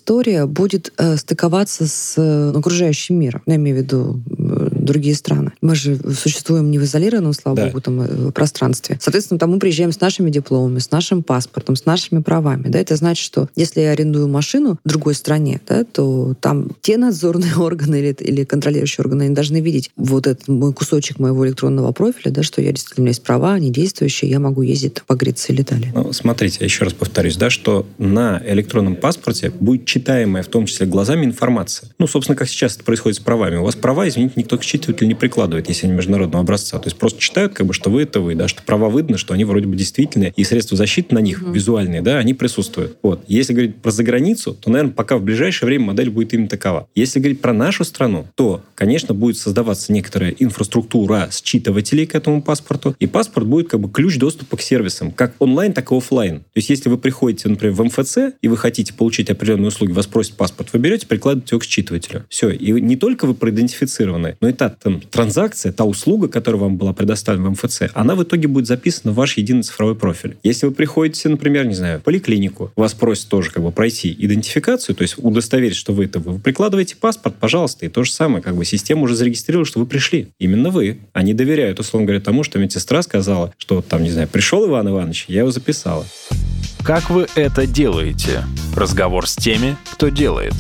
будет э, стыковаться с э, окружающим миром? Я имею в виду другие страны. Мы же существуем не в изолированном, слава Да. богу, там, э, пространстве. Соответственно, там мы приезжаем с нашими дипломами, с нашим паспортом, с нашими правами. Да? Это значит, что если я арендую машину в другой стране, да, то там те надзорные органы или, или контролирующие органы они должны видеть вот этот мой кусочек моего электронного профиля, да, что я действительно у меня есть права, они действующие, я могу ездить там, погреться или далее. Ну, смотрите, я еще раз повторюсь, да, что на электронном паспорте будет читаемая, в том числе глазами, информация. Ну, собственно, как сейчас это происходит с правами. У вас права, извините, никто к считывателю не прикладывает, если они международного образца. То есть просто читают, как бы, что вы это вы, да, что права видно, что они вроде бы действительные, и средства защиты на них, визуальные, да, они присутствуют. Вот. Если говорить про заграницу, то, наверное, пока в ближайшее время модель будет именно такова. Если говорить про нашу страну, то, конечно, будет создаваться некоторая инфраструктура считывателей к этому паспорту, и паспорт будет как бы ключ доступа к сервисам, как онлайн, так и офлайн. То есть, если вы приходите, например, в МФЦ, и вы хотите получить определенные услуги, вас просят паспорт, вы берете, прикладываете его к считывателю. Все. И не только вы проидентифицированы, но и та там, транзакция, та услуга, которая вам была предоставлена в МФЦ, она в итоге будет записана в ваш единый цифровой профиль. Если вы приходите, например, не знаю, в поликлинику, вас просят тоже как бы пройти идентификацию, то есть удостоверить, что вы это вы, прикладываете паспорт, пожалуйста, и то же самое, как бы система уже зарегистрировала, что вы пришли. Именно вы. Они доверяют, условно говоря, тому, что медсестра сказала, что там, не знаю, пришел Иван Иванович, я его записала. Как вы это делаете? Разговор с теми, кто делает.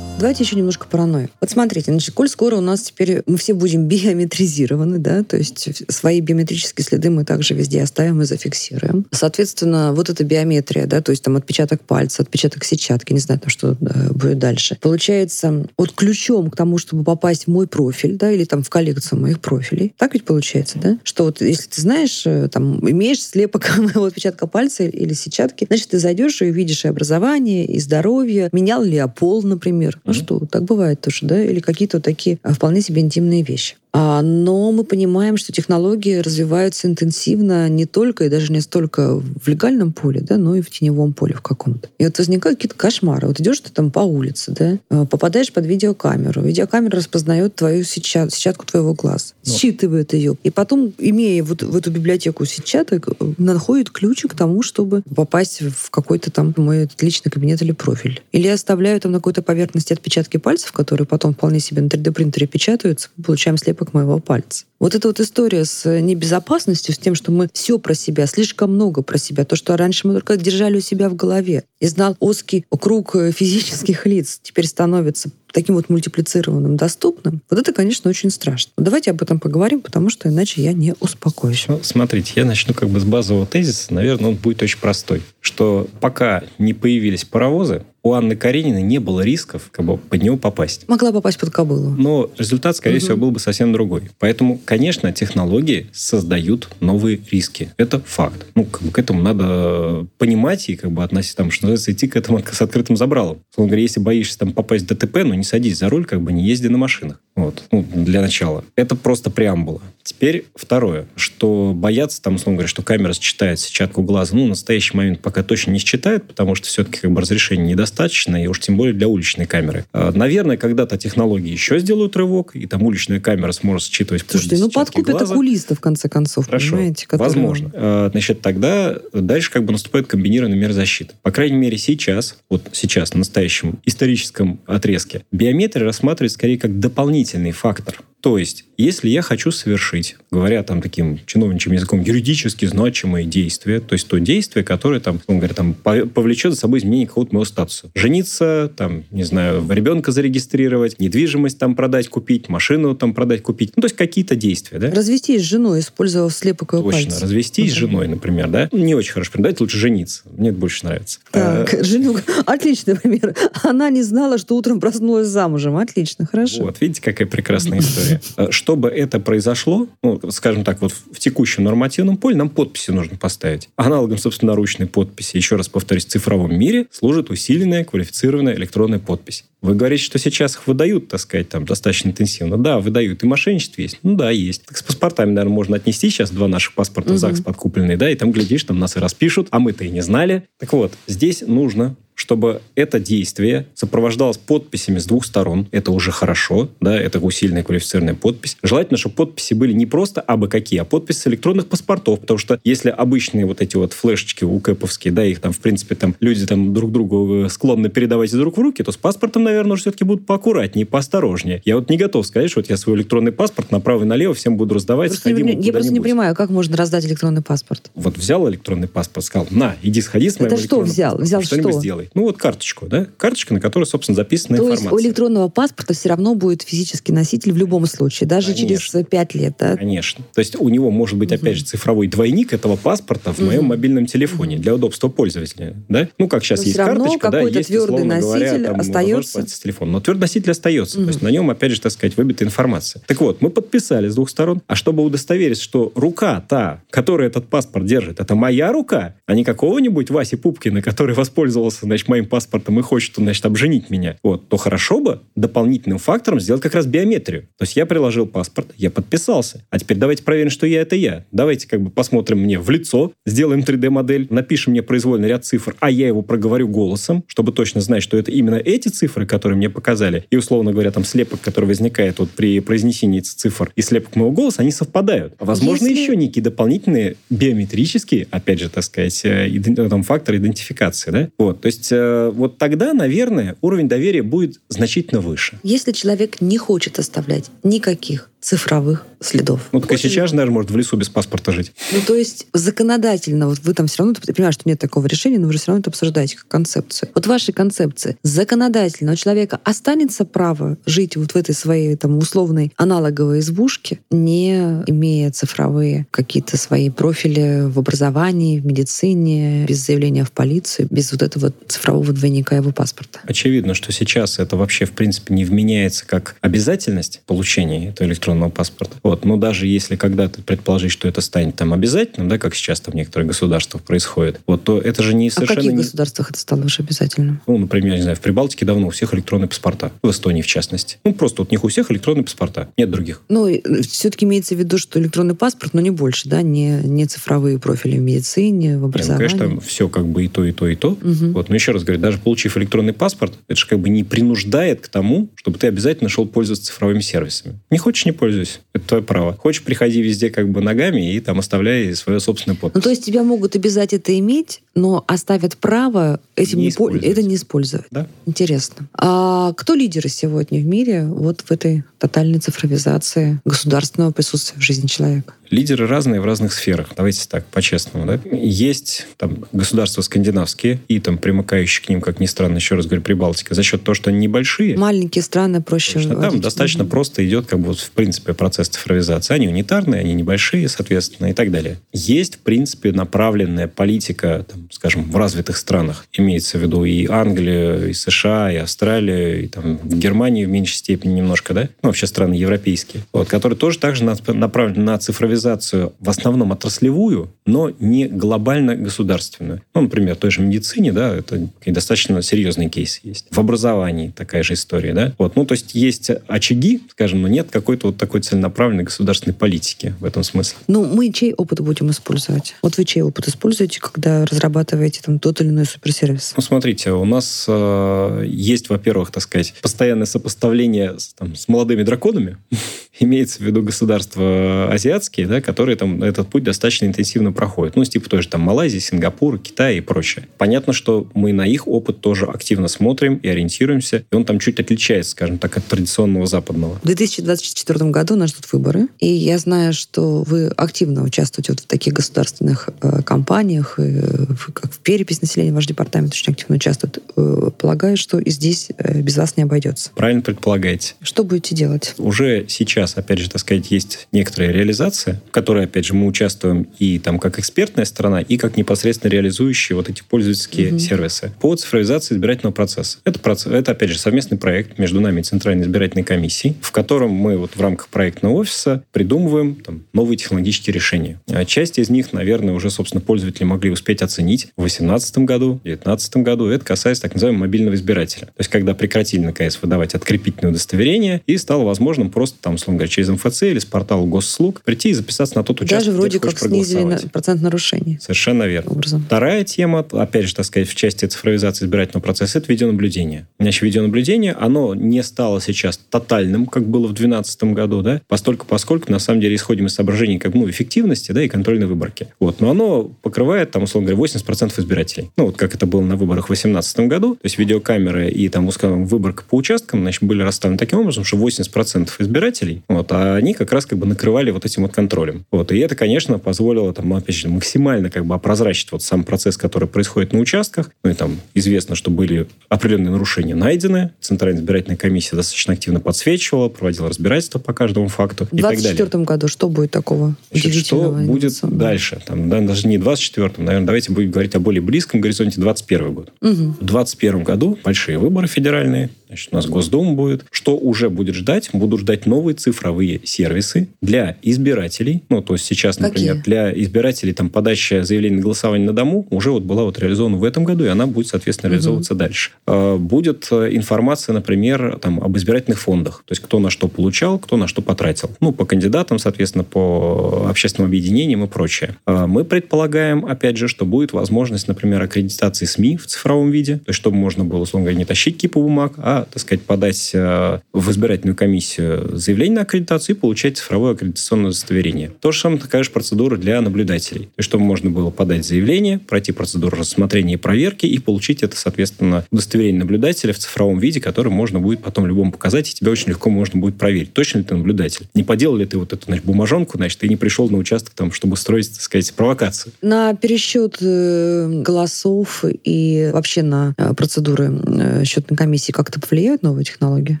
Давайте еще немножко паранойи. Вот смотрите, значит, коль скоро у нас теперь мы все будем биометризированы, да, то есть свои биометрические следы мы также везде оставим и зафиксируем. Соответственно, вот эта биометрия, да, то есть там отпечаток пальца, отпечаток сетчатки, не знаю, там что да, будет дальше. Получается, вот ключом к тому, чтобы попасть в мой профиль, да, или там в коллекцию моих профилей, так ведь получается, да, что вот если ты знаешь, э, там, имеешь слепок моего отпечатка пальца или сетчатки, значит, ты зайдешь и увидишь и образование, и здоровье, менял ли я пол, например. Ну что, так бывает тоже, да, или какие-то такие а, вполне себе интимные вещи. А, но мы понимаем, что технологии развиваются интенсивно не только и даже не столько в легальном поле, да, но и в теневом поле в каком-то. И вот возникают какие-то кошмары. Вот идешь ты там по улице, да, а, попадаешь под видеокамеру. Видеокамера распознает твою сетчат- сетчатку твоего глаза, Ну. считывает ее. И потом, имея вот в эту библиотеку сетчаток, э, находит ключик к тому, чтобы попасть в какой-то там мой личный кабинет или профиль. Или оставляю там на какой-то поверхности отпечатки пальцев, которые потом вполне себе на 3D-принтере печатаются, получаем слепок моего пальца. Вот эта вот история с э, небезопасностью, с тем, что мы все про себя, слишком много про себя, то, что раньше мы только держали у себя в голове, и знал узкий круг э, физических лиц, теперь становится таким вот мультиплицированным, доступным, вот это, конечно, очень страшно. Но давайте об этом поговорим, потому что иначе я не успокоюсь. Ну, смотрите, я начну как бы с базового тезиса. Наверное, он будет очень простой. Что пока не появились паровозы, у Анны Карениной не было рисков как бы под него попасть. Могла попасть под кобылу. Но результат, скорее Мгм. всего, был бы совсем другой. Поэтому, конечно, технологии создают новые риски. Это факт. Ну, как бы к этому надо понимать и как бы относиться, там, что называется, идти к этому с открытым забралом. Условно говоря, если боишься там попасть в ДТП, ну, не садись за руль, как бы не езди на машинах. Вот. Ну, для начала. Это просто преамбула. Теперь второе, что бояться, там, условно говоря, что камера считает сетчатку глаза, ну, в настоящий момент пока точно не считает, потому что все-таки как бы разрешение недостаточно, и уж тем более для уличной камеры. А, Наверное, когда-то технологии еще сделают рывок, и там уличная камера сможет считывать Слушайте, ну подкупят глаза. окулиста, в конце концов, Хорошо, понимаете? которые- возможно. Э, Значит, тогда дальше как бы наступает комбинированная мера защиты. По крайней мере, сейчас, вот сейчас, на настоящем историческом отрезке, биометрия рассматривается скорее как дополнительный фактор То есть, если я хочу совершить, говоря там таким чиновничьим языком, юридически значимое действие, то есть то действие, которое там, он говорит, там повлечет за собой изменение какого-то моего статуса. Жениться, там, не знаю, ребенка зарегистрировать, недвижимость там продать, купить, машину там продать, купить. Ну, то есть какие-то действия, да? Развестись с женой, использовав слепок Точно. Пальцев. Развестись с женой, например, да? Не очень хорошо. Давайте лучше жениться. Мне это больше нравится. Так, а... жену... Отличный пример. Она не знала, что утром проснулась замужем. Отлично, хорошо. Вот, видите, какая прекрасная история. Э, чтобы это произошло, ну, скажем так, вот в текущем нормативном поле нам подписи нужно поставить. Аналогом, собственно, ручной подписи, еще раз повторюсь, в цифровом мире служит усиленная квалифицированная электронная подпись. Вы говорите, что сейчас их выдают, так сказать, там достаточно интенсивно. Да, выдают. И мошенничество есть. Ну да, есть. Так с паспортами, наверное, можно отнести сейчас два наших паспорта угу. ЗАГС подкупленные, да, и там, глядишь, там нас и распишут, а мы-то и не знали. Так вот, здесь нужно чтобы это действие сопровождалось подписями с двух сторон. Это уже хорошо, да, это усиленная квалифицированная подпись. Желательно, чтобы подписи были не просто абы какие, а подписи с электронных паспортов, потому что если обычные вот эти вот флешечки у кэповские, да, их там, в принципе, там люди там друг другу э, склонны передавать из рук в руки, то с паспортом, наверное, уже все-таки будут поаккуратнее, поосторожнее. Я вот не готов сказать, что вот я свой электронный паспорт направо и налево всем буду раздавать. Просто сходи, не, я просто не понимаю, как можно раздать электронный паспорт. Вот взял электронный паспорт, сказал, на, иди сходи с моим Это что взял? Взял что? сделай. Ну, вот карточку, да? Карточка, на которой, собственно, записана То информация. То есть у электронного паспорта все равно будет физический носитель в любом случае, даже Конечно. через пять лет, да? Конечно. То есть у него может быть, угу. опять же, цифровой двойник этого паспорта в угу. моем мобильном телефоне угу. для удобства пользователя, да? Ну, как сейчас Но есть карточка, да, есть, твердый носитель говоря, там, остается. с телефона. Но твердый носитель остается. Угу. То есть на нем, опять же, так сказать, выбита информация. Так вот, мы подписали с двух сторон, а чтобы удостоверить, что рука та, которая этот паспорт держит, это моя рука, а не какого-нибудь Васи Пупкина, который воспользовался, значит, моим паспортом и хочет, значит, обженить меня, вот, то хорошо бы дополнительным фактором сделать как раз биометрию. То есть я приложил паспорт, я подписался. А теперь давайте проверим, что я это я. Давайте как бы посмотрим мне в лицо, сделаем 3D-модель, напишем мне произвольный ряд цифр, а я его проговорю голосом, чтобы точно знать, что это именно эти цифры, которые мне показали. И, условно говоря, там слепок, который возникает вот при произнесении цифр и слепок моего голоса, они совпадают. Возможно, Если... еще некие дополнительные биометрические, опять же, так сказать, э, там, факторы идентификации, да? Вот, то есть э, вот тогда, наверное, уровень доверия будет значительно выше. Если человек не хочет оставлять никаких цифровых следов. Ну, так и сейчас наверное, может в лесу без паспорта жить. Ну, то есть законодательно, вот вы там все равно, ты понимаешь, что нет такого решения, но вы же все равно это обсуждаете как концепцию. Вот вашей концепции законодательно у человека останется право жить вот в этой своей там условной аналоговой избушке, не имея цифровые какие-то свои профили в образовании, в медицине, без заявления в полицию, без вот этого цифрового двойника его паспорта. Очевидно, что сейчас это вообще, в принципе, не вменяется как обязательность получения этого электронного электронного паспорта. Вот. Но даже если когда-то предположить, что это станет там обязательным, да, как сейчас там в некоторых государствах происходит, вот, то это же не совершенно... А в каких государствах это стало уже обязательным? Ну, например, не знаю, в Прибалтике давно у всех электронные паспорта. В Эстонии, в частности. Ну, просто вот у них у всех электронные паспорта. Нет других. Ну, все-таки имеется в виду, что электронный паспорт, но не больше, да, не, не цифровые профили в медицине, в образовании. Нет, ну, конечно, все как бы и то, и то, и то. Угу. Вот. Но еще раз говорю, даже получив электронный паспорт, это же как бы не принуждает к тому, чтобы ты обязательно шел пользоваться цифровыми сервисами. Не хочешь, не пользуйся. Это твое право. Хочешь, приходи везде как бы ногами и там оставляй свое собственное подпись. Ну, то есть тебя могут обязать это иметь, но оставят право этим не, не это не использовать. Да. Интересно. А кто лидеры сегодня в мире вот в этой тотальной цифровизации государственного присутствия в жизни человека? Лидеры разные в разных сферах. Давайте так, по-честному. Да? Есть там государства скандинавские и там примыкающие к ним, как ни странно, еще раз говорю, Прибалтика, за счет того, что они небольшие. Маленькие страны проще Там водить. достаточно mm просто идет как бы вот, в принципе процесс цифровизации. Они унитарные, они небольшие, соответственно, и так далее. Есть, в принципе, направленная политика, там, скажем, в развитых странах. Имеется в виду и Англия, и США, и Австралия, и там в Германии в меньшей степени немножко, да? Ну, вообще страны европейские. Вот, которые тоже также направлены на цифровизацию цифровизацию в основном отраслевую, но не глобально государственную. Ну, например, в той же медицине, да, это достаточно серьезный кейс есть. В образовании такая же история, да. Вот, ну, то есть есть очаги, скажем, но нет какой-то вот такой целенаправленной государственной политики в этом смысле. Ну, мы чей опыт будем использовать? Вот вы чей опыт используете, когда разрабатываете там тот или иной суперсервис? Ну, смотрите, у нас э, есть, во-первых, так сказать, постоянное сопоставление с, там, с молодыми драконами. Имеется в виду государства азиатские, да, которые там этот путь достаточно интенсивно проходят. Ну, типа той же там Малайзии, Сингапур, Китай и прочее. Понятно, что мы на их опыт тоже активно смотрим и ориентируемся, и он там чуть отличается, скажем так, от традиционного западного. В 2024 2024 году нас ждут выборы. И я знаю, что вы активно участвуете вот в таких государственных э, кампаниях, и, э, как в перепись населения ваш департамент очень активно участвует. Э, полагаю, что и здесь э, без вас не обойдется. Правильно предполагаете. Что будете делать? Уже сейчас, опять же, так сказать, есть некоторая реализация, в которой, опять же, мы участвуем и там как экспертная сторона, и как непосредственно реализующие вот эти пользовательские угу. сервисы по цифровизации избирательного процесса. Это, процесс, это, опять же, совместный проект между нами и Центральной избирательной комиссией, в котором мы вот в рамках проектного офиса придумываем там, новые технологические решения. А часть из них, наверное, уже, собственно, пользователи могли успеть оценить в 2018 году, в 2019 году. Это касается так называемого мобильного избирателя. То есть, когда прекратили, наконец, выдавать открепительное удостоверение, и стало возможным просто, там, условно говоря, через МФЦ или с портала госслуг прийти и записаться на тот участок, Даже вроде где как снизили на процент нарушений. Совершенно верно. Образом. Вторая тема, опять же, так сказать, в части цифровизации избирательного процесса, это видеонаблюдение. Значит, видеонаблюдение, оно не стало сейчас тотальным, как было в 2012 году, да, постольку, поскольку, на самом деле, исходим из соображений как, ну, эффективности, да, и контрольной выборки. Вот. Но оно покрывает, там, условно говоря, 80% избирателей. Ну, вот как это было на выборах в 2018 году. То есть видеокамеры и, там, скажем, выборка по участкам, значит, были расставлены таким образом, что 80% избирателей, вот, а они как раз как бы накрывали вот этим вот контролем. Вот. И это, конечно, позволило, там, опять же, максимально как бы опрозрачить вот сам процесс, который происходит на участках. Ну, и там известно, что были определенные нарушения найдены. Центральная избирательная комиссия достаточно активно подсвечивала, проводила разбирательство по каждому факту и так далее. В 2024 году что будет такого Значит, Что будет дальше? Там, да, даже не 24-м, наверное, давайте будем говорить о более близком горизонте 21 год. Угу. В 2021 году большие выборы федеральные, Значит, у нас Госдума будет. Что уже будет ждать? Будут ждать новые цифровые сервисы для избирателей. Ну, то есть сейчас, например, Какие? для избирателей там подача заявления на голосование на дому уже вот была вот реализована в этом году, и она будет, соответственно, реализовываться угу. дальше. А, будет э, информация, например, там, об избирательных фондах. То есть кто на что получал, кто на что потратил. Ну, по кандидатам, соответственно, по общественным объединениям и прочее. А, мы предполагаем, опять же, что будет возможность, например, аккредитации СМИ в цифровом виде. То есть чтобы можно было, условно говоря, не тащить кипу бумаг, а так сказать, подать э, в избирательную комиссию заявление на аккредитацию и получать цифровое аккредитационное удостоверение. То же самое такая же процедура для наблюдателей. То есть, чтобы можно было подать заявление, пройти процедуру рассмотрения и проверки и получить это, соответственно, удостоверение наблюдателя в цифровом виде, которое можно будет потом любому показать, и тебя очень легко можно будет проверить, точно ли ты наблюдатель. Не поделал ли ты вот эту значит, бумажонку, значит, ты не пришел на участок, там, чтобы строить, так сказать, провокацию. На пересчет э, голосов и вообще на э, процедуры счетной комиссии как-то повлияют новые технологии?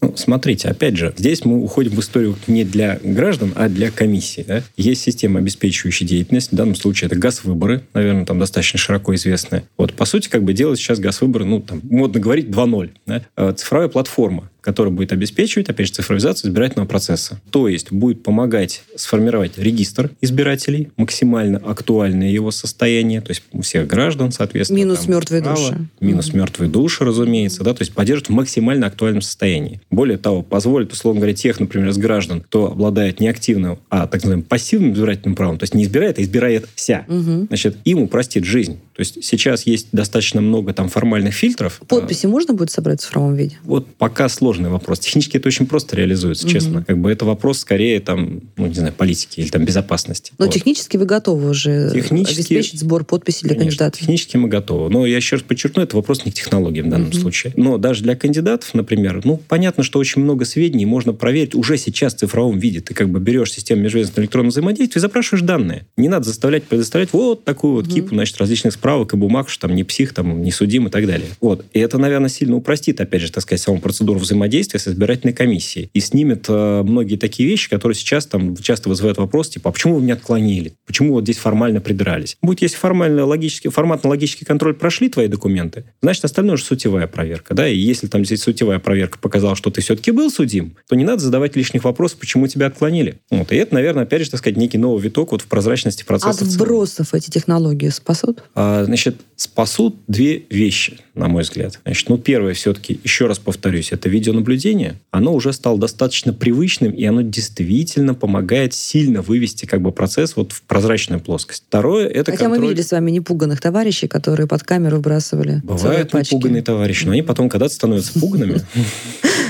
Ну, смотрите, опять же, здесь мы уходим в историю не для граждан, а для комиссии. Да? Есть система, обеспечивающая деятельность. В данном случае это газ-выборы, наверное, там достаточно широко известная. Вот, по сути, как бы делать сейчас газ-выборы, ну, там, модно говорить, 2.0. Да? Э, цифровая платформа, который будет обеспечивать, опять же, цифровизацию избирательного процесса. То есть будет помогать сформировать регистр избирателей, максимально актуальное его состояние, то есть у всех граждан, соответственно. Минус там, мертвые право, души. Минус mm-hmm. мертвые души, разумеется, да, то есть поддерживать в максимально актуальном состоянии. Более того, позволит, условно говоря, тех, например, из граждан, кто обладает не активным, а так называемым пассивным избирательным правом, то есть не избирает, а избирает вся, mm-hmm. значит, им упростит жизнь. То есть сейчас есть достаточно много там формальных фильтров. Подписи а, можно будет собрать в цифровом виде? Вот пока сложный вопрос. Технически это очень просто реализуется, угу. честно. Как бы это вопрос скорее там, ну, не знаю, политики или там безопасности. Но вот. технически вы готовы уже технически, обеспечить сбор подписей для конечно, кандидатов? технически мы готовы. Но я еще раз подчеркну, это вопрос не к технологии в данном угу. случае. Но даже для кандидатов, например, ну, понятно, что очень много сведений можно проверить уже сейчас в цифровом виде. Ты как бы берешь систему межведомственного электронного взаимодействия и запрашиваешь данные. Не надо заставлять предоставлять вот такую вот угу. кипу, значит, различных справок и бумаг, что там не псих, там не судим и так далее. Вот. И это, наверное, сильно упростит, опять же, так сказать, саму процедуру взаимодействия с избирательной комиссии и снимет э, многие такие вещи, которые сейчас там часто вызывают вопрос, типа, а почему вы меня отклонили? Почему вот здесь формально придрались? Будет, если формально логический, форматно-логический контроль прошли твои документы, значит, остальное уже сутевая проверка, да, и если там здесь сутевая проверка показала, что ты все-таки был судим, то не надо задавать лишних вопросов, почему тебя отклонили. Вот, и это, наверное, опять же, так сказать, некий новый виток вот в прозрачности процесса. От сбросов эти технологии спасут? А, значит, спасут две вещи, на мой взгляд. Значит, ну, первое все-таки, еще раз повторюсь, это видеонаблюдение. Оно уже стало достаточно привычным, и оно действительно помогает сильно вывести как бы процесс вот в прозрачную плоскость. Второе, это Хотя контроль... мы видели с вами непуганных товарищей, которые под камеру выбрасывали Бывают непуганные товарищи, но они потом когда-то становятся пуганными.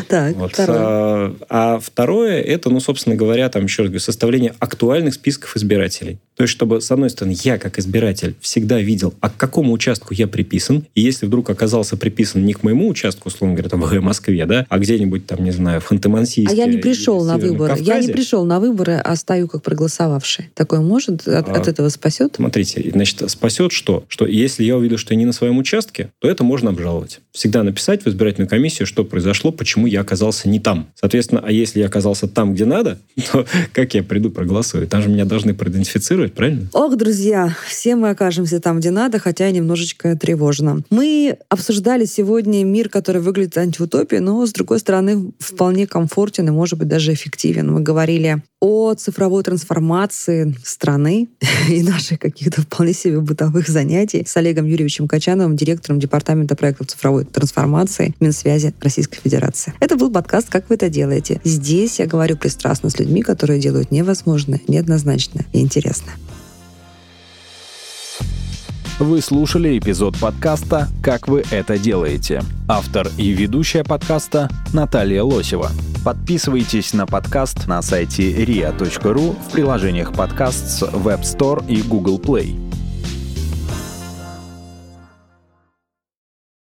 Так, вот. второе. А, а второе, это, ну, собственно говоря, там, еще раз говорю, составление актуальных списков избирателей. То есть, чтобы, с одной стороны, я, как избиратель, всегда видел, а к какому участку я приписан, и если вдруг оказался приписан не к моему участку, условно говоря, там, в Москве, да, а где-нибудь там, не знаю, в Ханты-Мансийске. А я не пришел на выборы. Кавказе, я не пришел на выборы, а стою как проголосовавший. Такое может от, А, от этого спасет? Смотрите, значит, спасет что? Что если я увижу, что я не на своем участке, то это можно обжаловать. Всегда написать в избирательную комиссию, что произошло, почему я оказался не там. Соответственно, а если я оказался там, где надо, то как я приду проголосую? Там же меня должны проидентифицировать, правильно? Ох, друзья, все мы окажемся там, где надо, хотя и немножечко тревожно. Мы обсуждали сегодня мир, который выглядит антиутопией, но, с другой стороны, вполне комфортен и, может быть, даже эффективен. Мы говорили о цифровой трансформации страны и наших каких-то вполне себе бытовых занятий с Олегом Юрьевичем Качановым, директором Департамента проектов цифровой трансформации Минсвязи Российской Федерации. Это был подкаст «Как вы это делаете?». Здесь я говорю пристрастно с людьми, которые делают невозможное, неоднозначное и интересное. Вы слушали эпизод подкаста «Как вы это делаете». Автор и ведущая подкаста Наталья Лосева. Подписывайтесь на подкаст на сайте ria.ru в приложениях подкаст с Web Store и Google Play.